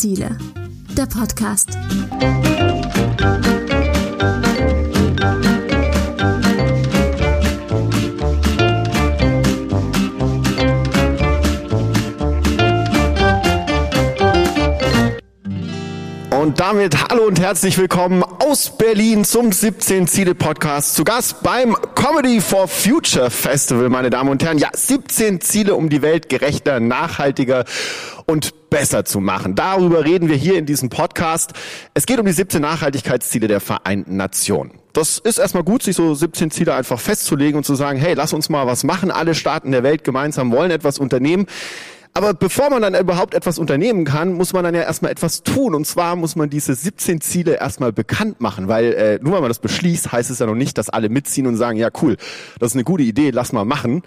Ziele. Der Podcast. Und damit hallo und herzlich willkommen aus Berlin zum 17 Ziele Podcast. Zu Gast beim Comedy for Future Festival, meine Damen und Herren. Ja, 17 Ziele, um die Welt gerechter, nachhaltiger und besser zu machen. Darüber reden wir hier in diesem Podcast. Es geht um die 17 Nachhaltigkeitsziele der Vereinten Nationen. Das ist erstmal gut, sich so 17 Ziele einfach festzulegen und zu sagen, hey, lass uns mal was machen. Alle Staaten der Welt gemeinsam wollen etwas unternehmen. Aber bevor man dann überhaupt etwas unternehmen kann, muss man dann ja erstmal etwas tun. Und zwar muss man diese 17 Ziele erstmal bekannt machen, weil äh, nur weil man das beschließt, heißt es ja noch nicht, dass alle mitziehen und sagen, ja cool, das ist eine gute Idee, lass mal machen.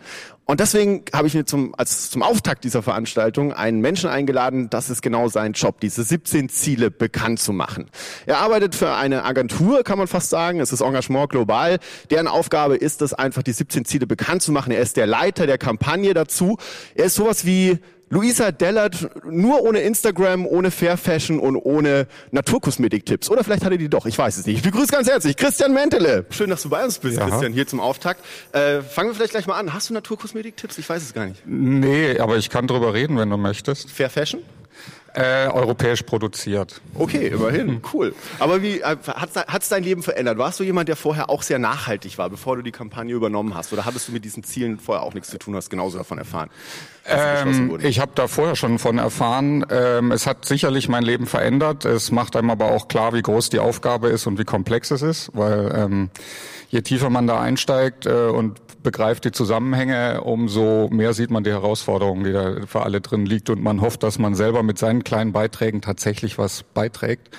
Und deswegen habe ich mir zum, als zum Auftakt dieser Veranstaltung einen Menschen eingeladen, das ist genau sein Job, diese 17 Ziele bekannt zu machen. Er arbeitet für eine Agentur, kann man fast sagen, es ist Engagement Global. Deren Aufgabe ist es einfach, die 17 Ziele bekannt zu machen. Er ist der Leiter der Kampagne dazu. Er ist sowas wie Luisa Dellert nur ohne Instagram, ohne Fair Fashion und ohne Naturkosmetik-Tipps. Oder vielleicht hatte die doch, ich weiß es nicht. Ich begrüße ganz herzlich Christian Mentele. Schön, dass du bei uns bist, Ja. Christian, hier zum Auftakt. Äh, fangen wir vielleicht gleich mal an. Hast du Naturkosmetik-Tipps? Ich weiß es gar nicht. Nee, aber ich kann drüber reden, wenn du möchtest. Fair Fashion? Äh, europäisch produziert. Okay, immerhin, cool. Aber wie äh, hat es dein Leben verändert? Warst du jemand, der vorher auch sehr nachhaltig war, bevor du die Kampagne übernommen hast? Oder hattest du mit diesen Zielen vorher auch nichts zu tun, hast genauso davon erfahren? Ähm, ich habe da vorher schon von erfahren. Ähm, es hat sicherlich mein Leben verändert. Es macht einem aber auch klar, wie groß die Aufgabe ist und wie komplex es ist, weil ähm, je tiefer man da einsteigt äh, und begreift die Zusammenhänge, umso mehr sieht man die Herausforderungen, die da für alle drin liegt und man hofft, dass man selber mit seinen kleinen Beiträgen tatsächlich was beiträgt.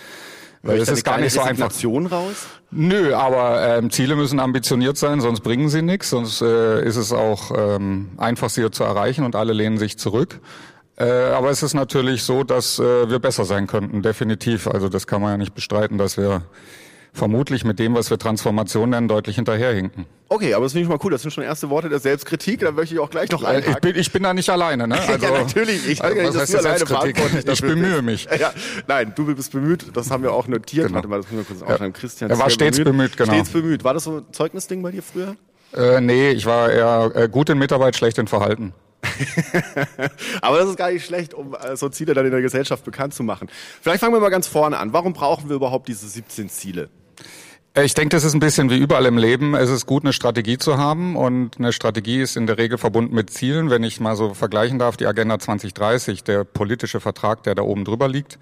Weil es ist gar nicht so einfach. Raus? Nö, aber ähm, Ziele müssen ambitioniert sein, sonst bringen sie nichts, sonst äh, ist es auch ähm, einfach, sie zu erreichen und alle lehnen sich zurück. Äh, aber es ist natürlich so, dass äh, wir besser sein könnten, definitiv. Also das kann man ja nicht bestreiten, dass wir vermutlich mit dem, was wir Transformation nennen, deutlich hinterherhinken. Okay, aber das finde ich mal cool. Das sind schon erste Worte der Selbstkritik. Da möchte ich auch gleich noch Äh, Ich einhaken. bin, ich bin da nicht alleine, ne? ja, natürlich. Ich ja nicht, was heißt alleine verantwortlich Ich bemühe mich. Ja, nein, du bist bemüht. Das haben wir auch notiert. Genau. Warte mal, das müssen wir kurz Ja. aufschreiben. Christian Er war stets bemüht, genau. Stets bemüht. War das so ein Zeugnisding bei dir früher? Äh, nee, ich war eher äh, gut in Mitarbeit, schlecht in Verhalten. Aber das ist gar nicht schlecht, um äh, so Ziele dann in der Gesellschaft bekannt zu machen. Vielleicht fangen wir mal ganz vorne an. Warum brauchen wir überhaupt diese 17 Ziele? Äh, Ich denke, das ist ein bisschen wie überall im Leben. Es ist gut, eine Strategie zu haben und eine Strategie ist in der Regel verbunden mit Zielen. Wenn ich mal so vergleichen darf, die Agenda 2030, der politische Vertrag, der da oben drüber liegt,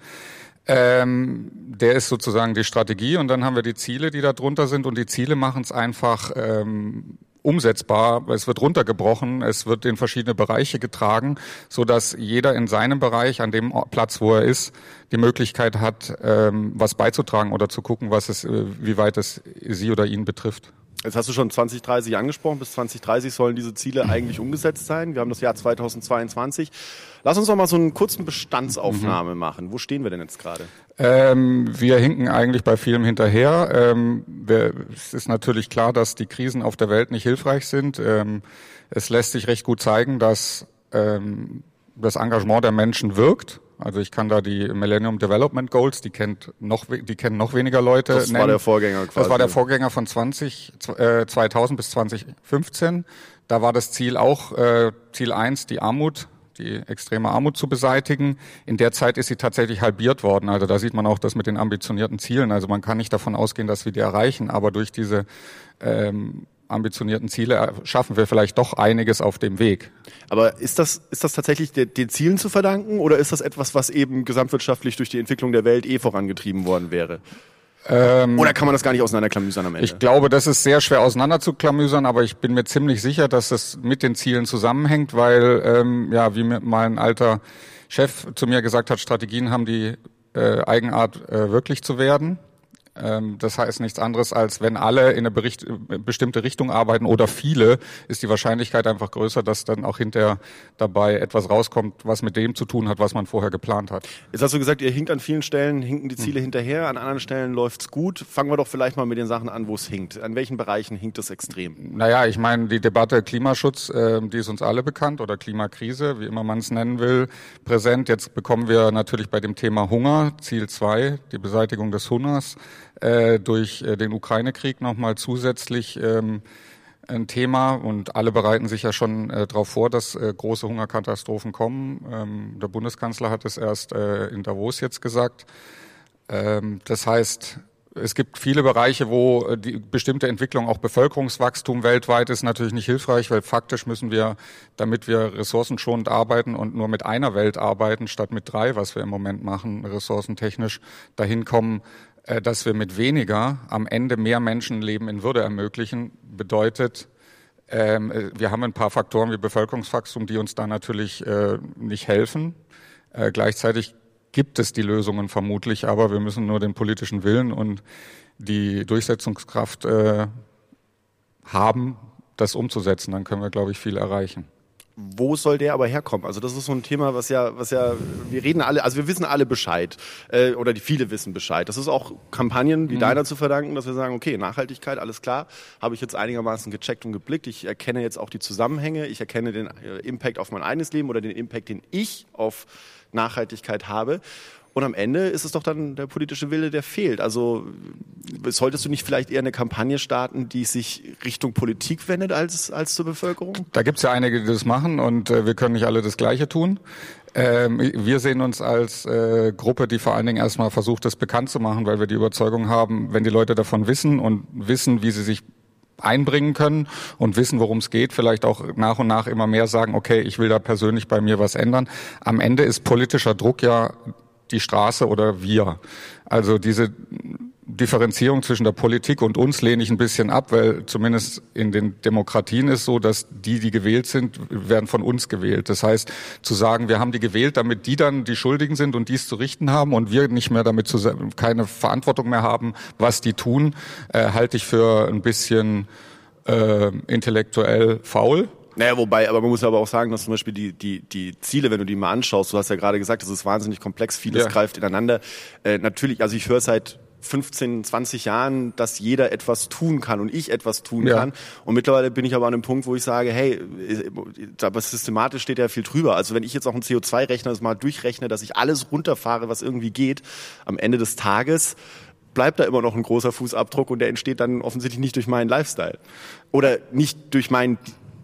ähm, der ist sozusagen die Strategie und dann haben wir die Ziele, die da drunter sind und die Ziele machen es einfach ähm, umsetzbar. Es wird runtergebrochen, es wird in verschiedene Bereiche getragen, so dass jeder in seinem Bereich, an dem Platz, wo er ist, die Möglichkeit hat, ähm, was beizutragen oder zu gucken, was es, äh, wie weit es sie oder ihn betrifft. Jetzt hast du schon 2030 angesprochen. Bis 2030 sollen diese Ziele eigentlich umgesetzt sein. Wir haben das Jahr 2022. Lass uns doch mal so einen kurzen Bestandsaufnahme machen. Wo stehen wir denn jetzt gerade? Ähm, wir hinken eigentlich bei vielem hinterher. Ähm, wir, es ist natürlich klar, dass die Krisen auf der Welt nicht hilfreich sind. Ähm, es lässt sich recht gut zeigen, dass ähm, das Engagement der Menschen wirkt. Also ich kann da die Millennium Development Goals, die kennt noch, die kennen noch weniger Leute. Das war nennen. der Vorgänger quasi. Das war der Vorgänger von 20, äh, 2000 bis 2015. Da war das Ziel auch, äh, Ziel eins, die Armut, die extreme Armut zu beseitigen. In der Zeit ist sie tatsächlich halbiert worden. Also da sieht man auch das mit den ambitionierten Zielen. Also man kann nicht davon ausgehen, dass wir die erreichen, aber durch diese ähm, ambitionierten Ziele schaffen wir vielleicht doch einiges auf dem Weg. Aber ist das, ist das tatsächlich de- den Zielen zu verdanken oder ist das etwas, was eben gesamtwirtschaftlich durch die Entwicklung der Welt eh vorangetrieben worden wäre? Oder kann man das gar nicht auseinanderklamüsern am Ende? Ich glaube, das ist sehr schwer auseinanderzuklamüsern, aber ich bin mir ziemlich sicher, dass das mit den Zielen zusammenhängt, weil, ähm, ja, wie mir mal ein alter Chef zu mir gesagt hat, Strategien haben die äh, Eigenart, äh, wirklich zu werden. Ähm, das heißt nichts anderes, als wenn alle in eine Bericht, bestimmte Richtung arbeiten oder viele, ist die Wahrscheinlichkeit einfach größer, dass dann auch hinterher dabei etwas rauskommt, was mit dem zu tun hat, was man vorher geplant hat. Jetzt hast du gesagt, ihr hinkt an vielen Stellen, hinken die Ziele hm. hinterher, an anderen Stellen läuft's gut. Fangen wir doch vielleicht mal mit den Sachen an, wo es hinkt. An welchen Bereichen hinkt es extrem? Naja, ich meine, die Debatte Klimaschutz, äh, die ist uns alle bekannt oder Klimakrise, wie immer man es nennen will, präsent. Jetzt bekommen wir natürlich bei dem Thema Hunger, Ziel zwei, die Beseitigung des Hungers, äh, durch äh, den Ukraine-Krieg nochmal zusätzlich ähm, ein Thema und alle bereiten sich ja schon äh, darauf vor, dass äh, große Hungerkatastrophen kommen. Ähm, der Bundeskanzler hat es erst äh, in Davos jetzt gesagt. Ähm, das heißt, es gibt viele Bereiche, wo äh, die bestimmte Entwicklung, auch Bevölkerungswachstum weltweit ist natürlich nicht hilfreich, weil faktisch müssen wir, damit wir ressourcenschonend arbeiten und nur mit einer Welt arbeiten, statt mit drei, was wir im Moment machen, ressourcentechnisch, dahin kommen, dass wir mit weniger am Ende mehr Menschenleben in Würde ermöglichen, bedeutet, ähm, äh, wir haben ein paar Faktoren wie Bevölkerungswachstum, die uns da natürlich nicht helfen. Gleichzeitig gibt es die Lösungen vermutlich, aber wir müssen nur den politischen Willen und die Durchsetzungskraft äh, haben, das umzusetzen. Dann können wir, glaube ich, viel erreichen. Wo soll der aber herkommen? Also das ist so ein Thema, was ja, was ja, wir reden alle, also wir wissen alle Bescheid äh, oder die viele wissen Bescheid. Das ist auch Kampagnen wie mhm. deiner zu verdanken, dass wir sagen, okay, Nachhaltigkeit, alles klar, habe ich jetzt einigermaßen gecheckt und geblickt. Ich erkenne jetzt auch die Zusammenhänge, ich erkenne den äh, Impact auf mein eigenes Leben oder den Impact, den ich auf Nachhaltigkeit habe. Und am Ende ist es doch dann der politische Wille, der fehlt. Also solltest du nicht vielleicht eher eine Kampagne starten, die sich Richtung Politik wendet als, als zur Bevölkerung? Da gibt es ja einige, die das machen und äh, wir können nicht alle das Gleiche tun. Ähm, wir sehen uns als äh, Gruppe, die vor allen Dingen erstmal versucht, das bekannt zu machen, weil wir die Überzeugung haben, wenn die Leute davon wissen und wissen, wie sie sich einbringen können und wissen, worum es geht, vielleicht auch nach und nach immer mehr sagen, okay, ich will da persönlich bei mir was ändern. Am Ende ist politischer Druck ja die Straße oder wir. Also diese Differenzierung zwischen der Politik und uns lehne ich ein bisschen ab, weil zumindest in den Demokratien ist so, dass die, die gewählt sind, werden von uns gewählt. Das heißt, zu sagen, wir haben die gewählt, damit die dann die Schuldigen sind und dies zu richten haben und wir nicht mehr damit zu, keine Verantwortung mehr haben, was die tun, äh, halte ich für ein bisschen äh, intellektuell faul. Naja, wobei, aber man muss aber auch sagen, dass zum Beispiel die, die, die Ziele, wenn du die mal anschaust, du hast ja gerade gesagt, das ist wahnsinnig komplex, vieles ja. greift ineinander. Äh, natürlich, also ich höre seit 15, 20 Jahren, dass jeder etwas tun kann und ich etwas tun ja. kann. Und mittlerweile bin ich aber an einem Punkt, wo ich sage, hey, aber systematisch steht ja viel drüber. Also wenn ich jetzt auch einen CO2-Rechner das mal durchrechne, dass ich alles runterfahre, was irgendwie geht, am Ende des Tages bleibt da immer noch ein großer Fußabdruck und der entsteht dann offensichtlich nicht durch meinen Lifestyle. Oder nicht durch meinen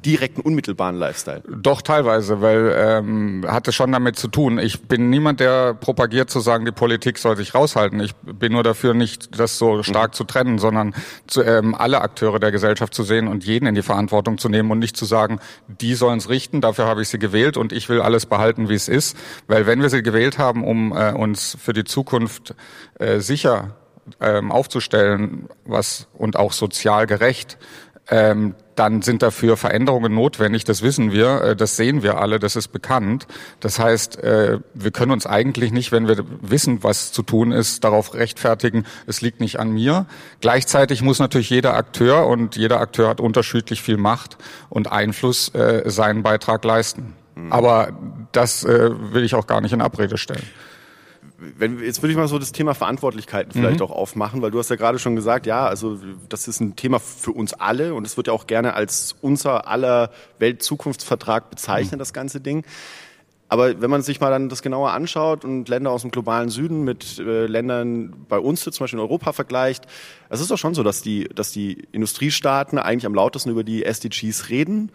direkten, unmittelbaren Lifestyle? Doch, teilweise, weil ähm, hat es schon damit zu tun. Ich bin niemand, der propagiert zu sagen, die Politik soll sich raushalten. Ich bin nur dafür, nicht das so stark mhm. zu trennen, sondern zu, ähm, alle Akteure der Gesellschaft zu sehen und jeden in die Verantwortung zu nehmen und nicht zu sagen, die sollen es richten, dafür habe ich sie gewählt und ich will alles behalten, wie es ist. Weil wenn wir sie gewählt haben, um äh, uns für die Zukunft äh, sicher ähm, aufzustellen, was und auch sozial gerecht, ähm, dann sind dafür Veränderungen notwendig. Das wissen wir, äh, das sehen wir alle, das ist bekannt. Das heißt, äh, wir können uns eigentlich nicht, wenn wir wissen, was zu tun ist, darauf rechtfertigen, es liegt nicht an mir. Gleichzeitig muss natürlich jeder Akteur und jeder Akteur hat unterschiedlich viel Macht und Einfluss äh, seinen Beitrag leisten. Mhm. Aber das will ich auch gar nicht in Abrede stellen wenn, jetzt würde ich mal so das Thema Verantwortlichkeiten vielleicht mhm. auch aufmachen, weil du hast ja gerade schon gesagt, ja, also das ist ein Thema für uns alle und es wird ja auch gerne als unser aller Weltzukunftsvertrag bezeichnet, mhm. das ganze Ding. Aber wenn man sich mal dann das genauer anschaut und Länder aus dem globalen Süden mit äh, Ländern bei uns zum Beispiel in Europa vergleicht, es ist doch schon so, dass die, dass die Industriestaaten eigentlich am lautesten über die SDGs reden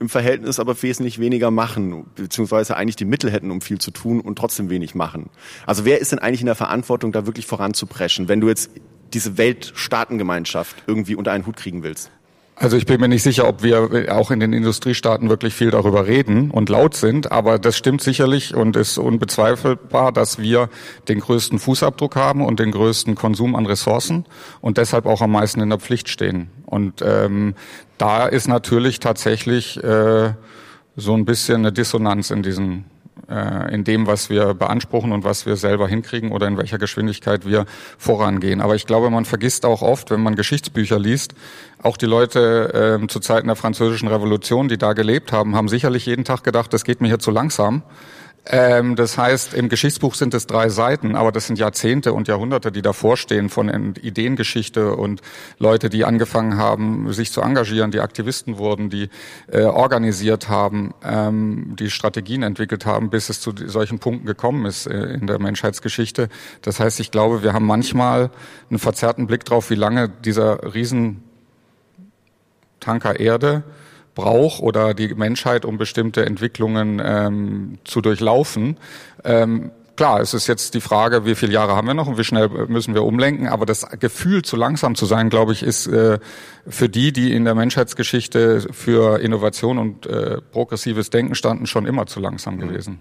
im Verhältnis aber wesentlich weniger machen, beziehungsweise eigentlich die Mittel hätten, um viel zu tun und trotzdem wenig machen. Also wer ist denn eigentlich in der Verantwortung, da wirklich voranzupreschen, wenn du jetzt diese Weltstaatengemeinschaft irgendwie unter einen Hut kriegen willst? Also ich bin mir nicht sicher, ob wir auch in den Industriestaaten wirklich viel darüber reden und laut sind, aber das stimmt sicherlich und ist unbezweifelbar, dass wir den größten Fußabdruck haben und den größten Konsum an Ressourcen und deshalb auch am meisten in der Pflicht stehen. Und ähm, da ist natürlich tatsächlich äh, so ein bisschen eine Dissonanz in diesen äh, in dem, was wir beanspruchen und was wir selber hinkriegen oder in welcher Geschwindigkeit wir vorangehen. Aber ich glaube, man vergisst auch oft, wenn man Geschichtsbücher liest, auch die Leute äh, zu Zeiten der Französischen Revolution, die da gelebt haben, haben sicherlich jeden Tag gedacht, das geht mir hier zu langsam. Ähm, das heißt, im Geschichtsbuch sind es drei Seiten, aber das sind Jahrzehnte und Jahrhunderte, die davor stehen von Ideengeschichte und Leute, die angefangen haben, sich zu engagieren, die Aktivisten wurden, die äh, organisiert haben, ähm, die Strategien entwickelt haben, bis es zu solchen Punkten gekommen ist äh, in der Menschheitsgeschichte. Das heißt, ich glaube, wir haben manchmal einen verzerrten Blick drauf, wie lange dieser Riesentanker Erde braucht oder die Menschheit, um bestimmte Entwicklungen ähm, zu durchlaufen. Ähm, klar, es ist jetzt die Frage, wie viele Jahre haben wir noch und wie schnell müssen wir umlenken. Aber das Gefühl, zu langsam zu sein, glaube ich, ist äh, für die, die in der Menschheitsgeschichte für Innovation und äh, progressives Denken standen, schon immer zu langsam mhm.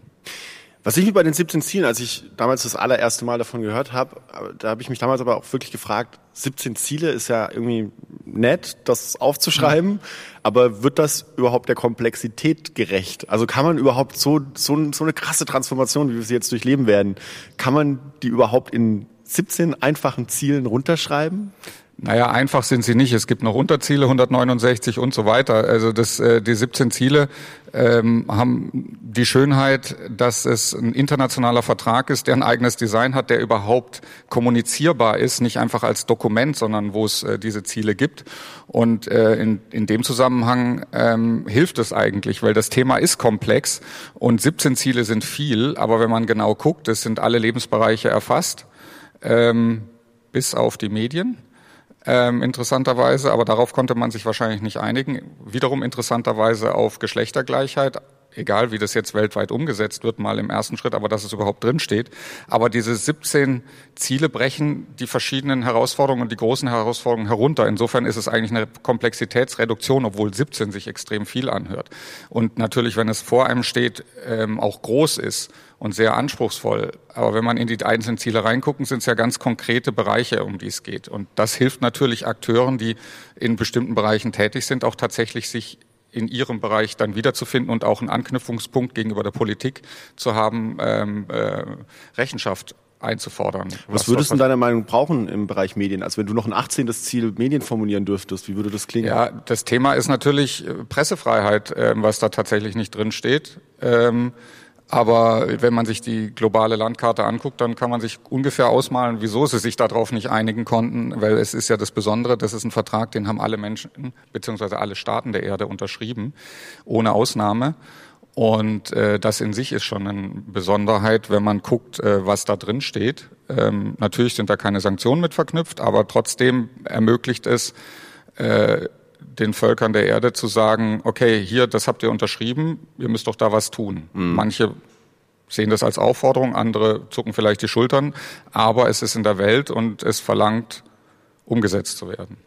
Was ich mich bei den 17 Zielen, als ich damals das allererste Mal davon gehört habe, da habe ich mich damals aber auch wirklich gefragt, 17 Ziele ist ja irgendwie nett, das aufzuschreiben, mhm. aber wird das überhaupt der Komplexität gerecht? Also kann man überhaupt so, so, so eine krasse Transformation, wie wir sie jetzt durchleben werden, kann man die überhaupt in 17 einfachen Zielen runterschreiben? Naja, einfach sind sie nicht. Es gibt noch Unterziele, 169 und so weiter. Also das, äh, die 17 Ziele ähm, haben die Schönheit, dass es ein internationaler Vertrag ist, der ein eigenes Design hat, der überhaupt kommunizierbar ist, nicht einfach als Dokument, sondern wo es äh, diese Ziele gibt. Und äh, in, in dem Zusammenhang ähm, hilft es eigentlich, weil das Thema ist komplex und 17 Ziele sind viel, aber wenn man genau guckt, es sind alle Lebensbereiche erfasst, ähm, bis auf die Medien ähm, interessanterweise, aber darauf konnte man sich wahrscheinlich nicht einigen. Wiederum interessanterweise auf Geschlechtergleichheit, egal wie das jetzt weltweit umgesetzt wird, mal im ersten Schritt, aber dass es überhaupt drin steht. Aber diese 17 Ziele brechen die verschiedenen Herausforderungen und die großen Herausforderungen herunter. Insofern ist es eigentlich eine Komplexitätsreduktion, obwohl 17 sich extrem viel anhört. Und natürlich, wenn es vor einem steht, ähm, auch groß ist und sehr anspruchsvoll. Aber wenn man in die einzelnen Ziele reingucken, sind es ja ganz konkrete Bereiche, um die es geht. Und das hilft natürlich Akteuren, die in bestimmten Bereichen tätig sind, auch tatsächlich sich in ihrem Bereich dann wiederzufinden und auch einen Anknüpfungspunkt gegenüber der Politik zu haben, ähm, äh, Rechenschaft einzufordern. Was, was würdest du deiner Meinung brauchen im Bereich Medien? Also wenn du noch ein 18. Ziel Medien formulieren dürftest, wie würde das klingen? Ja, das Thema ist natürlich äh, Pressefreiheit, äh, was da tatsächlich nicht drin steht. Aber wenn man sich die globale Landkarte anguckt, dann kann man sich ungefähr ausmalen, wieso sie sich darauf nicht einigen konnten, weil es ist ja das Besondere, das ist ein Vertrag, den haben alle Menschen beziehungsweise alle Staaten der Erde unterschrieben, ohne Ausnahme. Und äh, das in sich ist schon eine Besonderheit, wenn man guckt, äh, was da drin steht. Ähm, natürlich sind da keine Sanktionen mit verknüpft, aber trotzdem ermöglicht es, äh, den Völkern der Erde zu sagen, okay, hier, das habt ihr unterschrieben, ihr müsst doch da was tun. Mhm. Manche sehen das als Aufforderung, andere zucken vielleicht die Schultern, aber es ist in der Welt und es verlangt, umgesetzt zu werden.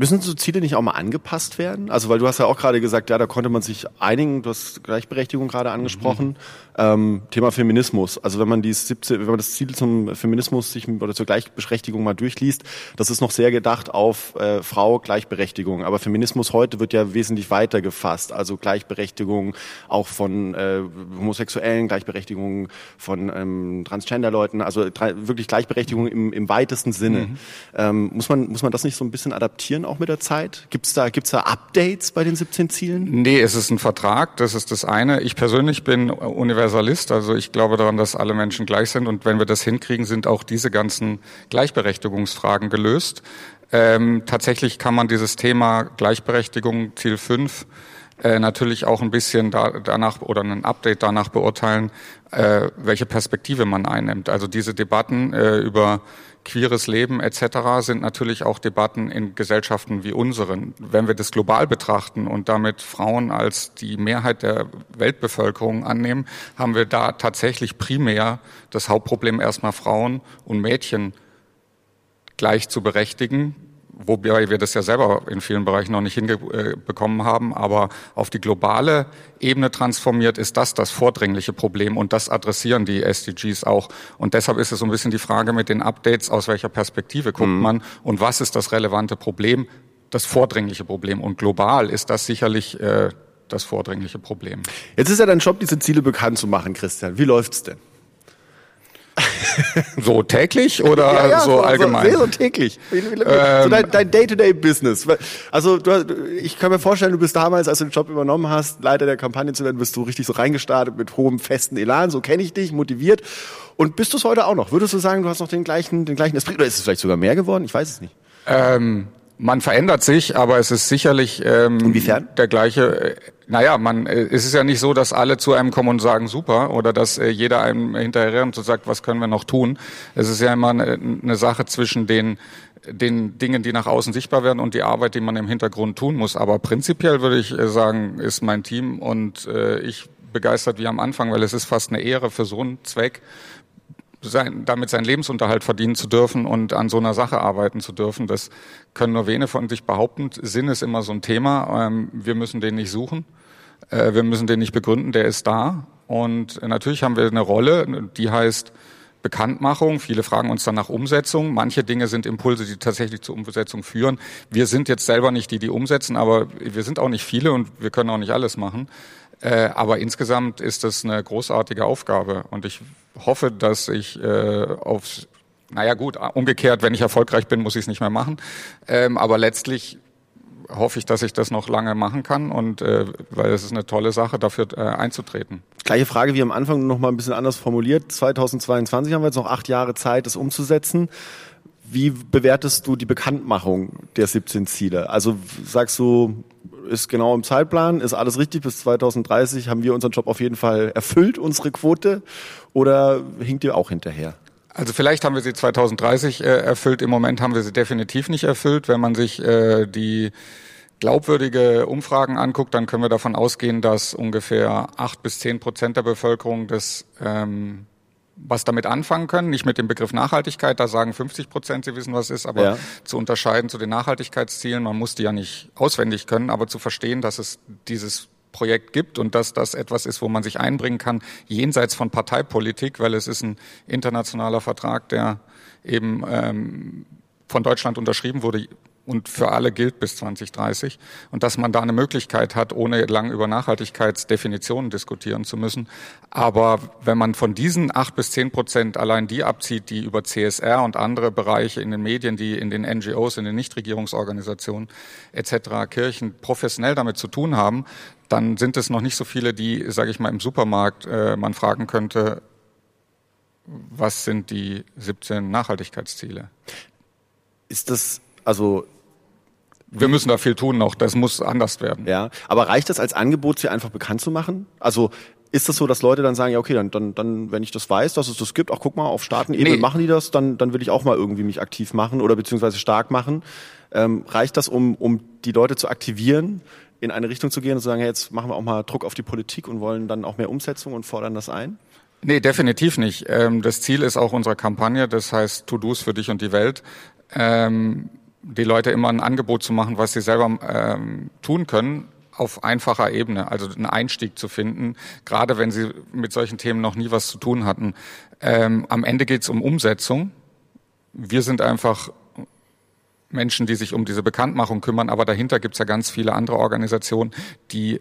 Müssen so Ziele nicht auch mal angepasst werden? Also, weil du hast ja auch gerade gesagt, ja, da konnte man sich einigen, du hast Gleichberechtigung gerade angesprochen. Mhm. Ähm, Thema Feminismus. Also wenn man die 17, wenn man das Ziel zum Feminismus sich oder zur Gleichberechtigung mal durchliest, das ist noch sehr gedacht auf äh, Frau Gleichberechtigung. Aber Feminismus heute wird ja wesentlich weiter gefasst. Also Gleichberechtigung auch von äh, Homosexuellen, Gleichberechtigung von ähm, Transgender-Leuten, also wirklich Gleichberechtigung im, im weitesten Sinne. Mhm. Ähm, muss man muss man das nicht so ein bisschen adaptieren auch mit der Zeit? Gibt's da gibt's da Updates bei den 17 Zielen? Nee, es ist ein Vertrag. Das ist das eine. Ich persönlich bin universal Universalist. Also ich glaube daran, dass alle Menschen gleich sind. Und wenn wir das hinkriegen, sind auch diese ganzen Gleichberechtigungsfragen gelöst. Ähm, tatsächlich kann man dieses Thema Gleichberechtigung, Ziel 5, äh, natürlich auch ein bisschen da, danach oder ein Update danach beurteilen, äh, welche Perspektive man einnimmt. Also diese Debatten äh, über queeres Leben etc. sind natürlich auch Debatten in Gesellschaften wie unseren. Wenn wir das global betrachten und damit Frauen als die Mehrheit der Weltbevölkerung annehmen, haben wir da tatsächlich primär das Hauptproblem erstmal Frauen und Mädchen gleich zu berechtigen wobei wir das ja selber in vielen Bereichen noch nicht hinbekommen haben, aber auf die globale Ebene transformiert ist das das vordringliche Problem und das adressieren die SDGs auch. Und deshalb ist es so ein bisschen die Frage mit den Updates, aus welcher Perspektive guckt mhm. man und was ist das relevante Problem, das vordringliche Problem. Und global ist das sicherlich äh, das vordringliche Problem. Jetzt ist ja dein Job, diese Ziele bekannt zu machen, Christian. Wie läuft's denn? So täglich oder ja, ja, so, so allgemein? So, so täglich. Ähm, so dein, dein Day-to-Day-Business. Also du, ich kann mir vorstellen, du bist damals, als du den Job übernommen hast, Leiter der Kampagne zu werden, bist du richtig so reingestartet mit hohem festen Elan. So kenne ich dich, motiviert. Und bist du es heute auch noch? Würdest du sagen, du hast noch den gleichen, den gleichen Esprit? Oder ist es vielleicht sogar mehr geworden? Ich weiß es nicht. Ähm, man verändert sich, aber es ist sicherlich ähm, Inwiefern? der gleiche. Äh, naja, man, äh, es ist ja nicht so, dass alle zu einem kommen und sagen super oder dass äh, jeder einem hinterher und so sagt, was können wir noch tun. Es ist ja immer eine, eine Sache zwischen den den Dingen, die nach außen sichtbar werden und die Arbeit, die man im Hintergrund tun muss. Aber prinzipiell würde ich äh, sagen, ist mein Team und äh, ich begeistert wie am Anfang, weil es ist fast eine Ehre für so einen Zweck sein, damit seinen Lebensunterhalt verdienen zu dürfen und an so einer Sache arbeiten zu dürfen. Das können nur wenige von sich behaupten. Sinn ist immer so ein Thema. Ähm, wir müssen den nicht suchen. Äh, wir müssen den nicht begründen. Der ist da. Und natürlich haben wir eine Rolle, die heißt Bekanntmachung. Viele fragen uns dann nach Umsetzung. Manche Dinge sind Impulse, die tatsächlich zur Umsetzung führen. Wir sind jetzt selber nicht die, die umsetzen, aber wir sind auch nicht viele und wir können auch nicht alles machen. Äh, aber insgesamt ist das eine großartige Aufgabe und ich hoffe, dass ich äh, aufs, naja gut, umgekehrt, wenn ich erfolgreich bin, muss ich es nicht mehr machen. Ähm, aber letztlich hoffe ich, dass ich das noch lange machen kann und äh, weil es ist eine tolle Sache, dafür äh, einzutreten. Gleiche Frage wie am Anfang noch mal ein bisschen anders formuliert. 2022 haben wir jetzt noch acht Jahre Zeit, das umzusetzen. Wie bewertest du die Bekanntmachung der 17 Ziele? Also sagst du, ist genau im Zeitplan, ist alles richtig, bis 2030 haben wir unseren Job auf jeden Fall erfüllt, unsere Quote, oder hinkt ihr auch hinterher? Also vielleicht haben wir sie 2030 äh, erfüllt, im Moment haben wir sie definitiv nicht erfüllt. Wenn man sich äh, die glaubwürdige Umfragen anguckt, dann können wir davon ausgehen, dass ungefähr acht bis zehn Prozent der Bevölkerung das ähm, was damit anfangen können, nicht mit dem Begriff Nachhaltigkeit, da sagen 50 Prozent, sie wissen, was es ist, aber ja. zu unterscheiden zu den Nachhaltigkeitszielen, man muss die ja nicht auswendig können, aber zu verstehen, dass es dieses Projekt gibt und dass das etwas ist, wo man sich einbringen kann, jenseits von Parteipolitik, weil es ist ein internationaler Vertrag, der eben ähm, von Deutschland unterschrieben wurde, und für alle gilt bis 2030 und dass man da eine Möglichkeit hat, ohne lang über Nachhaltigkeitsdefinitionen diskutieren zu müssen. Aber wenn man von diesen acht bis zehn Prozent allein die abzieht, die über CSR und andere Bereiche in den Medien, die in den NGOs, in den Nichtregierungsorganisationen etc., Kirchen professionell damit zu tun haben, dann sind es noch nicht so viele, die, sage ich mal, im Supermarkt äh, man fragen könnte, was sind die 17 Nachhaltigkeitsziele? Ist das also wir müssen da viel tun noch. Das muss anders werden. Ja, aber reicht das als Angebot, sie einfach bekannt zu machen? Also ist das so, dass Leute dann sagen, ja okay, dann, dann, dann wenn ich das weiß, dass es das gibt, auch guck mal, auf Staatenebene nee. machen die das, dann, dann will ich auch mal irgendwie mich aktiv machen oder beziehungsweise stark machen. Ähm, reicht das, um, um die Leute zu aktivieren, in eine Richtung zu gehen und zu sagen, hey, jetzt machen wir auch mal Druck auf die Politik und wollen dann auch mehr Umsetzung und fordern das ein? Nee, definitiv nicht. Ähm, das Ziel ist auch unserer Kampagne, das heißt To-Dos für dich und die Welt. Ähm, die Leute immer ein Angebot zu machen, was sie selber ähm, tun können, auf einfacher Ebene, also einen Einstieg zu finden, gerade wenn sie mit solchen Themen noch nie was zu tun hatten. Ähm, am Ende geht es um Umsetzung. Wir sind einfach Menschen, die sich um diese Bekanntmachung kümmern, aber dahinter gibt es ja ganz viele andere Organisationen, die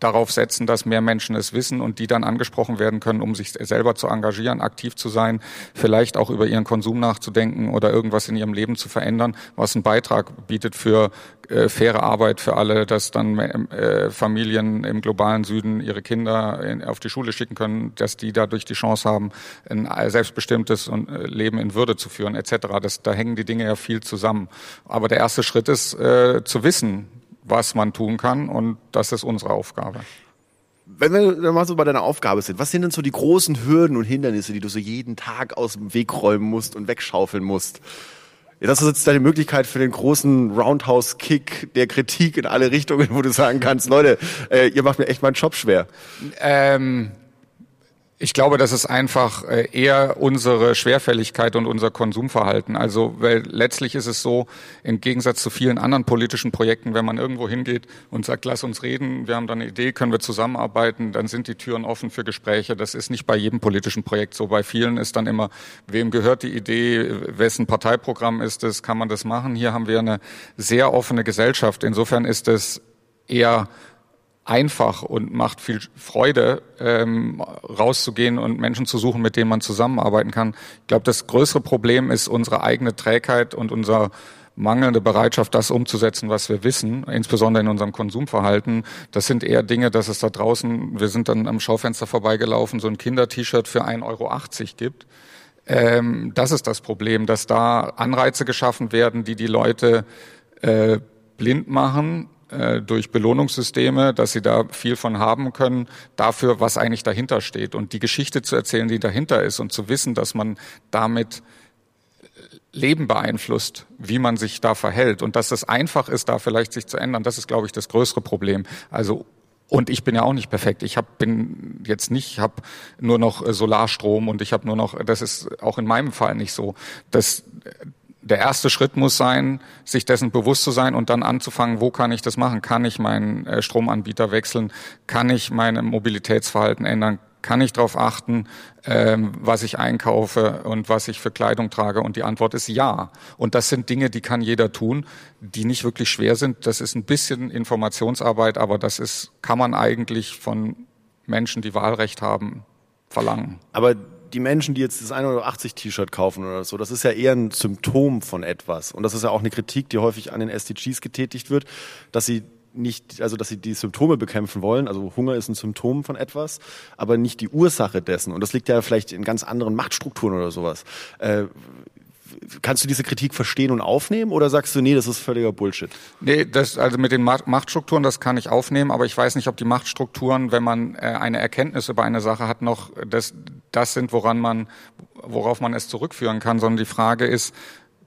darauf setzen, dass mehr Menschen es wissen und die dann angesprochen werden können, um sich selber zu engagieren, aktiv zu sein, vielleicht auch über ihren Konsum nachzudenken oder irgendwas in ihrem Leben zu verändern, was einen Beitrag bietet für äh, faire Arbeit für alle, dass dann äh, Familien im globalen Süden ihre Kinder in, auf die Schule schicken können, dass die dadurch die Chance haben, ein selbstbestimmtes äh, Leben in Würde zu führen, etc. Das, da hängen die Dinge ja viel zusammen. Aber der erste Schritt ist äh, zu wissen, was man tun kann und das ist unsere Aufgabe. Wenn wir mal so bei deiner Aufgabe sind, was sind denn so die großen Hürden und Hindernisse, die du so jeden Tag aus dem Weg räumen musst und wegschaufeln musst? Das ist jetzt deine Möglichkeit für den großen Roundhouse-Kick der Kritik in alle Richtungen, wo du sagen kannst, Leute, äh, ihr macht mir echt meinen Job schwer. Ähm ich glaube, das ist einfach äh, eher unsere Schwerfälligkeit und unser Konsumverhalten. Also, weil letztlich ist es so, im Gegensatz zu vielen anderen politischen Projekten, wenn man irgendwo hingeht und sagt, lass uns reden, wir haben da eine Idee, können wir zusammenarbeiten, dann sind die Türen offen für Gespräche. Das ist nicht bei jedem politischen Projekt so. Bei vielen ist dann immer, wem gehört die Idee, wessen Parteiprogramm ist es, kann man das machen? Hier haben wir eine sehr offene Gesellschaft. Insofern ist es eher einfach und macht viel Freude, ähm, rauszugehen und Menschen zu suchen, mit denen man zusammenarbeiten kann. Ich glaube, das größere Problem ist unsere eigene Trägheit und unser mangelnde Bereitschaft, das umzusetzen, was wir wissen, insbesondere in unserem Konsumverhalten. Das sind eher Dinge, dass es da draußen, wir sind dann am Schaufenster vorbeigelaufen, so ein Kinder-T-Shirt für 1,80 Euro gibt. Ähm, das ist das Problem, dass da Anreize geschaffen werden, die die Leute äh, blind machen äh, durch Belohnungssysteme, dass sie da viel von haben können, dafür, was eigentlich dahinter steht. Und die Geschichte zu erzählen, die dahinter ist und zu wissen, dass man damit Leben beeinflusst, wie man sich da verhält und dass es einfach ist, da vielleicht sich zu ändern, das ist, glaube ich, das größere Problem. Also und ich bin ja auch nicht perfekt. Ich hab, bin jetzt nicht, habe nur noch äh, Solarstrom und ich habe nur noch, das ist auch in meinem Fall nicht so. Das, der erste Schritt muss sein, sich dessen bewusst zu sein und dann anzufangen, wo kann ich das machen? Kann ich meinen äh, Stromanbieter wechseln? Kann ich mein Mobilitätsverhalten ändern? Kann ich darauf achten, ähm, was ich einkaufe und was ich für Kleidung trage? Und die Antwort ist ja. Und das sind Dinge, die kann jeder tun, die nicht wirklich schwer sind. Das ist ein bisschen Informationsarbeit, aber das ist, kann man eigentlich von Menschen, die Wahlrecht haben, verlangen. Aber die Menschen, die jetzt das 180 T-Shirt kaufen oder so, das ist ja eher ein Symptom von etwas. Und das ist ja auch eine Kritik, die häufig an den SDGs getätigt wird, dass sie nicht, also dass sie die Symptome bekämpfen wollen. Also Hunger ist ein Symptom von etwas, aber nicht die Ursache dessen. Und das liegt ja vielleicht in ganz anderen Machtstrukturen oder sowas. Äh, kannst du diese Kritik verstehen und aufnehmen oder sagst du, nee, das ist völliger Bullshit? Nee, das, also mit den Machtstrukturen, das kann ich aufnehmen, aber ich weiß nicht, ob die Machtstrukturen, wenn man äh, eine Erkenntnis über eine Sache hat, noch das, das sind, woran man, worauf man es zurückführen kann, sondern die Frage ist,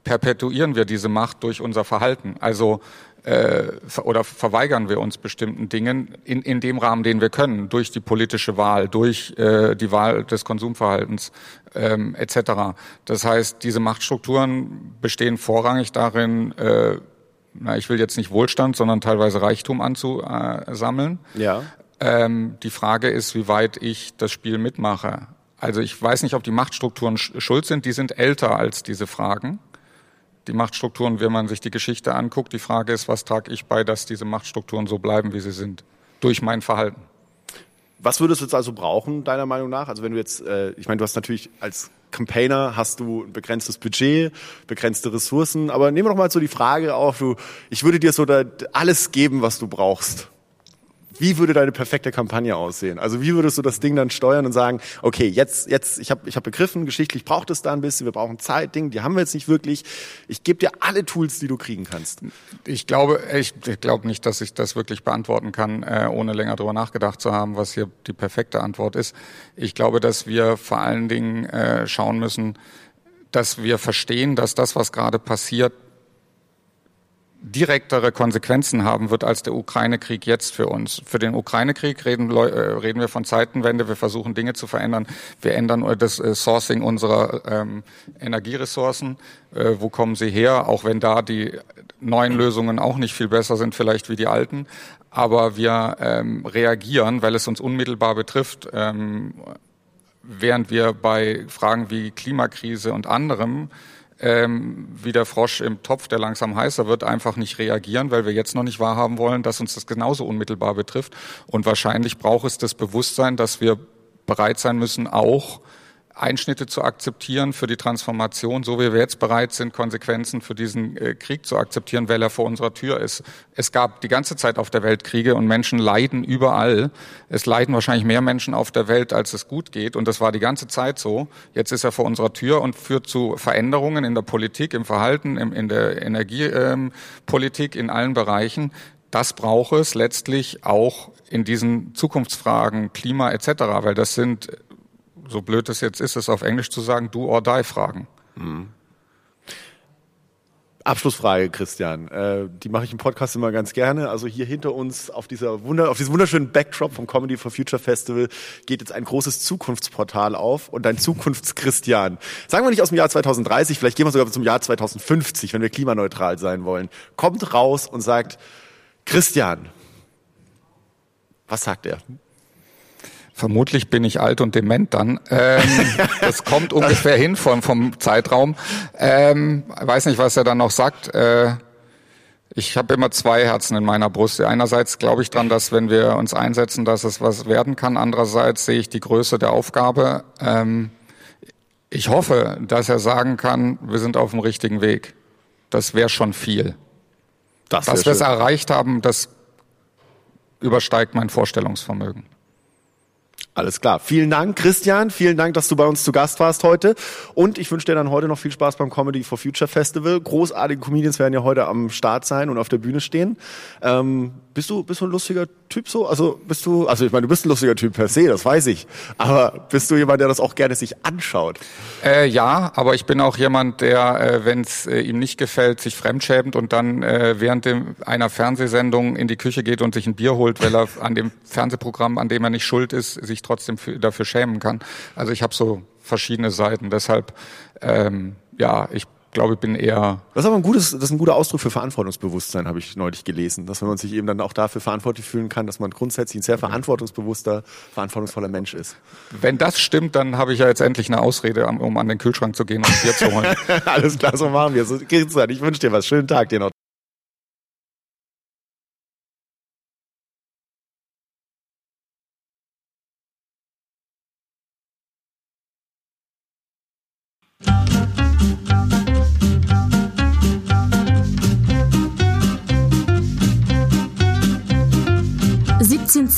perpetuieren wir diese Macht durch unser Verhalten? Also äh, oder verweigern wir uns bestimmten Dingen in, in dem Rahmen, den wir können, durch die politische Wahl, durch äh, die Wahl des Konsumverhaltens ähm, etc. Das heißt, diese Machtstrukturen bestehen vorrangig darin, äh, na, ich will jetzt nicht Wohlstand, sondern teilweise Reichtum anzusammeln. Ja. Ähm, die Frage ist, wie weit ich das Spiel mitmache. Also ich weiß nicht, ob die Machtstrukturen schuld sind. Die sind älter als diese Fragen die Machtstrukturen, wenn man sich die Geschichte anguckt. Die Frage ist, was trage ich bei, dass diese Machtstrukturen so bleiben, wie sie sind, durch mein Verhalten. Was würdest du jetzt also brauchen, deiner Meinung nach? Also wenn du jetzt, äh, ich meine, du hast natürlich als Campaigner hast du ein begrenztes Budget, begrenzte Ressourcen, aber nehmen wir doch mal so die Frage auf, du, ich würde dir so da alles geben, was du brauchst. Wie würde deine perfekte Kampagne aussehen? Also wie würdest du das Ding dann steuern und sagen, okay, jetzt, jetzt, ich habe ich hab begriffen, geschichtlich braucht es da ein bisschen, wir brauchen Zeit, Ding, die haben wir jetzt nicht wirklich. Ich gebe dir alle Tools, die du kriegen kannst. Ich glaube, ich, ich glaube nicht, dass ich das wirklich beantworten kann, äh, ohne länger drüber nachgedacht zu haben, was hier die perfekte Antwort ist. Ich glaube, dass wir vor allen Dingen äh, schauen müssen, dass wir verstehen, dass das, was gerade passiert, direktere Konsequenzen haben wird als der Ukraine-Krieg jetzt für uns. Für den Ukraine-Krieg reden, äh, reden wir von Zeitenwende, wir versuchen Dinge zu verändern, wir ändern das äh, Sourcing unserer ähm, Energieressourcen, äh, wo kommen sie her, auch wenn da die neuen Lösungen auch nicht viel besser sind vielleicht wie die alten, aber wir ähm, reagieren, weil es uns unmittelbar betrifft, ähm, während wir bei Fragen wie Klimakrise und anderem ähm, wie der Frosch im Topf, der langsam heißer wird, einfach nicht reagieren, weil wir jetzt noch nicht wahrhaben wollen, dass uns das genauso unmittelbar betrifft. Und wahrscheinlich braucht es das Bewusstsein, dass wir bereit sein müssen, auch Einschnitte zu akzeptieren für die Transformation, so wie wir jetzt bereit sind, Konsequenzen für diesen äh, Krieg zu akzeptieren, weil er vor unserer Tür ist. Es gab die ganze Zeit auf der Welt Kriege und Menschen leiden überall. Es leiden wahrscheinlich mehr Menschen auf der Welt, als es gut geht. Und das war die ganze Zeit so. Jetzt ist er vor unserer Tür und führt zu Veränderungen in der Politik, im Verhalten, in der Energiepolitik, ähm, in allen Bereichen. Das braucht es letztlich auch in diesen Zukunftsfragen, Klima etc., weil das sind so blöd es jetzt ist, es auf Englisch zu sagen, do or die Fragen. Mhm. Abschlussfrage, Christian. Äh, die mache ich im Podcast immer ganz gerne. Also hier hinter uns auf dieser Wunder, auf diesem wunderschönen Backdrop vom Comedy for Future Festival geht jetzt ein großes Zukunftsportal auf und ein Zukunftschristian. Sagen wir nicht aus dem Jahr 2030, vielleicht gehen wir sogar zum Jahr 2050, wenn wir klimaneutral sein wollen. Kommt raus und sagt, Christian, was sagt er? Vermutlich bin ich alt und dement dann. Ähm, das kommt ungefähr hin vom, vom Zeitraum. Ähm, weiß nicht, was er dann noch sagt. Äh, Ich habe immer zwei Herzen in meiner Brust. Einerseits glaube ich dran, dass wenn wir uns einsetzen, dass es was werden kann. Andererseits sehe ich die Größe der Aufgabe. Ähm, ich hoffe, dass er sagen kann, wir sind auf dem richtigen Weg. Das wäre schon viel. Das dass wir es erreicht haben, das übersteigt mein Vorstellungsvermögen. Alles klar. Vielen Dank, Christian. Vielen Dank, dass du bei uns zu Gast warst heute. Und ich wünsche dir dann heute noch viel Spaß beim Comedy for Future Festival. Großartige Comedians werden ja heute am Start sein und auf der Bühne stehen. Ähm, bist du, bist du ein lustiger Typ so? Also bist du, also ich meine, du bist ein lustiger Typ per se, das weiß ich. Aber bist du jemand, der das auch gerne sich anschaut? Äh, ja, aber ich bin auch jemand, der, äh, wenn es äh, ihm nicht gefällt, sich fremdschämt und dann äh, während dem, einer Fernsehsendung in die Küche geht und sich ein Bier holt, weil er an dem Fernsehprogramm, an dem er nicht schuld ist, sich trotzdem für, dafür schämen kann. Also ich habe so verschiedene Seiten. Deshalb, ähm, ja, ich glaube, ich bin eher. Das ist aber ein gutes, das ist ein guter Ausdruck für Verantwortungsbewusstsein, habe ich neulich gelesen. Dass man sich eben dann auch dafür verantwortlich fühlen kann, dass man grundsätzlich ein sehr verantwortungsbewusster, verantwortungsvoller Mensch ist. Wenn das stimmt, dann habe ich ja jetzt endlich eine Ausrede, um an den Kühlschrank zu gehen und Bier zu holen. Alles klar, so machen wir es. Ich wünsche dir was. Schönen Tag dir noch.